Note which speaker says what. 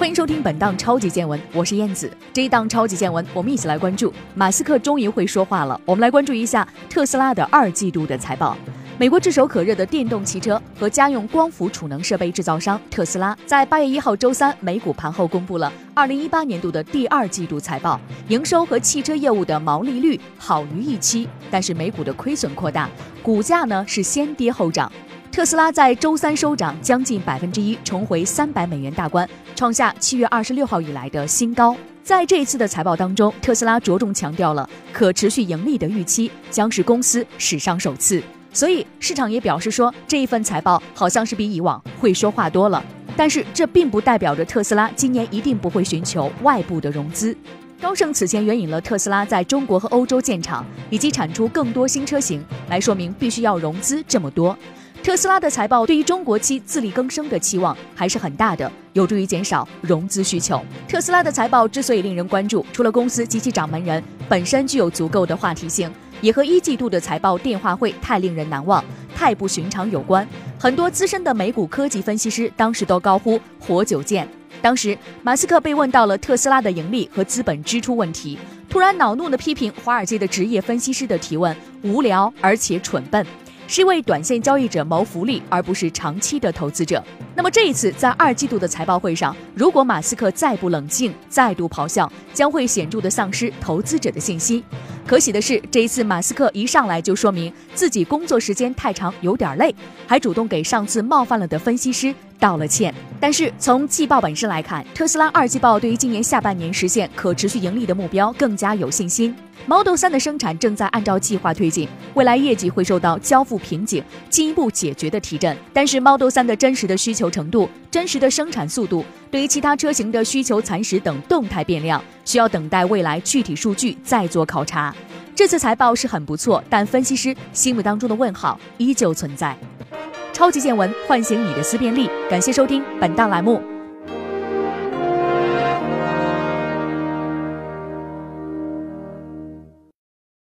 Speaker 1: 欢迎收听本档超级见闻，我是燕子。这一档超级见闻，我们一起来关注马斯克终于会说话了。我们来关注一下特斯拉的二季度的财报。美国炙手可热的电动汽车和家用光伏储能设备制造商特斯拉，在八月一号周三美股盘后公布了二零一八年度的第二季度财报，营收和汽车业务的毛利率好于预期，但是美股的亏损扩大，股价呢是先跌后涨。特斯拉在周三收涨将近百分之一，重回三百美元大关，创下七月二十六号以来的新高。在这一次的财报当中，特斯拉着重强调了可持续盈利的预期将是公司史上首次，所以市场也表示说这一份财报好像是比以往会说话多了。但是这并不代表着特斯拉今年一定不会寻求外部的融资。高盛此前援引了特斯拉在中国和欧洲建厂以及产出更多新车型来说明必须要融资这么多。特斯拉的财报对于中国期自力更生的期望还是很大的，有助于减少融资需求。特斯拉的财报之所以令人关注，除了公司及其掌门人本身具有足够的话题性，也和一季度的财报电话会太令人难忘、太不寻常有关。很多资深的美股科技分析师当时都高呼“活久见”。当时马斯克被问到了特斯拉的盈利和资本支出问题，突然恼怒地批评华尔街的职业分析师的提问无聊而且蠢笨。是为短线交易者谋福利，而不是长期的投资者。那么这一次在二季度的财报会上，如果马斯克再不冷静，再度咆哮，将会显著的丧失投资者的信心。可喜的是，这一次马斯克一上来就说明自己工作时间太长，有点累，还主动给上次冒犯了的分析师道了歉。但是从季报本身来看，特斯拉二季报对于今年下半年实现可持续盈利的目标更加有信心。Model 3的生产正在按照计划推进，未来业绩会受到交付瓶颈进一步解决的提振。但是 Model 3的真实的需求程度、真实的生产速度，对于其他车型的需求蚕食等动态变量，需要等待未来具体数据再做考察。这次财报是很不错，但分析师心目当中的问号依旧存在。超级见闻唤醒你的思辨力，感谢收听本档栏目。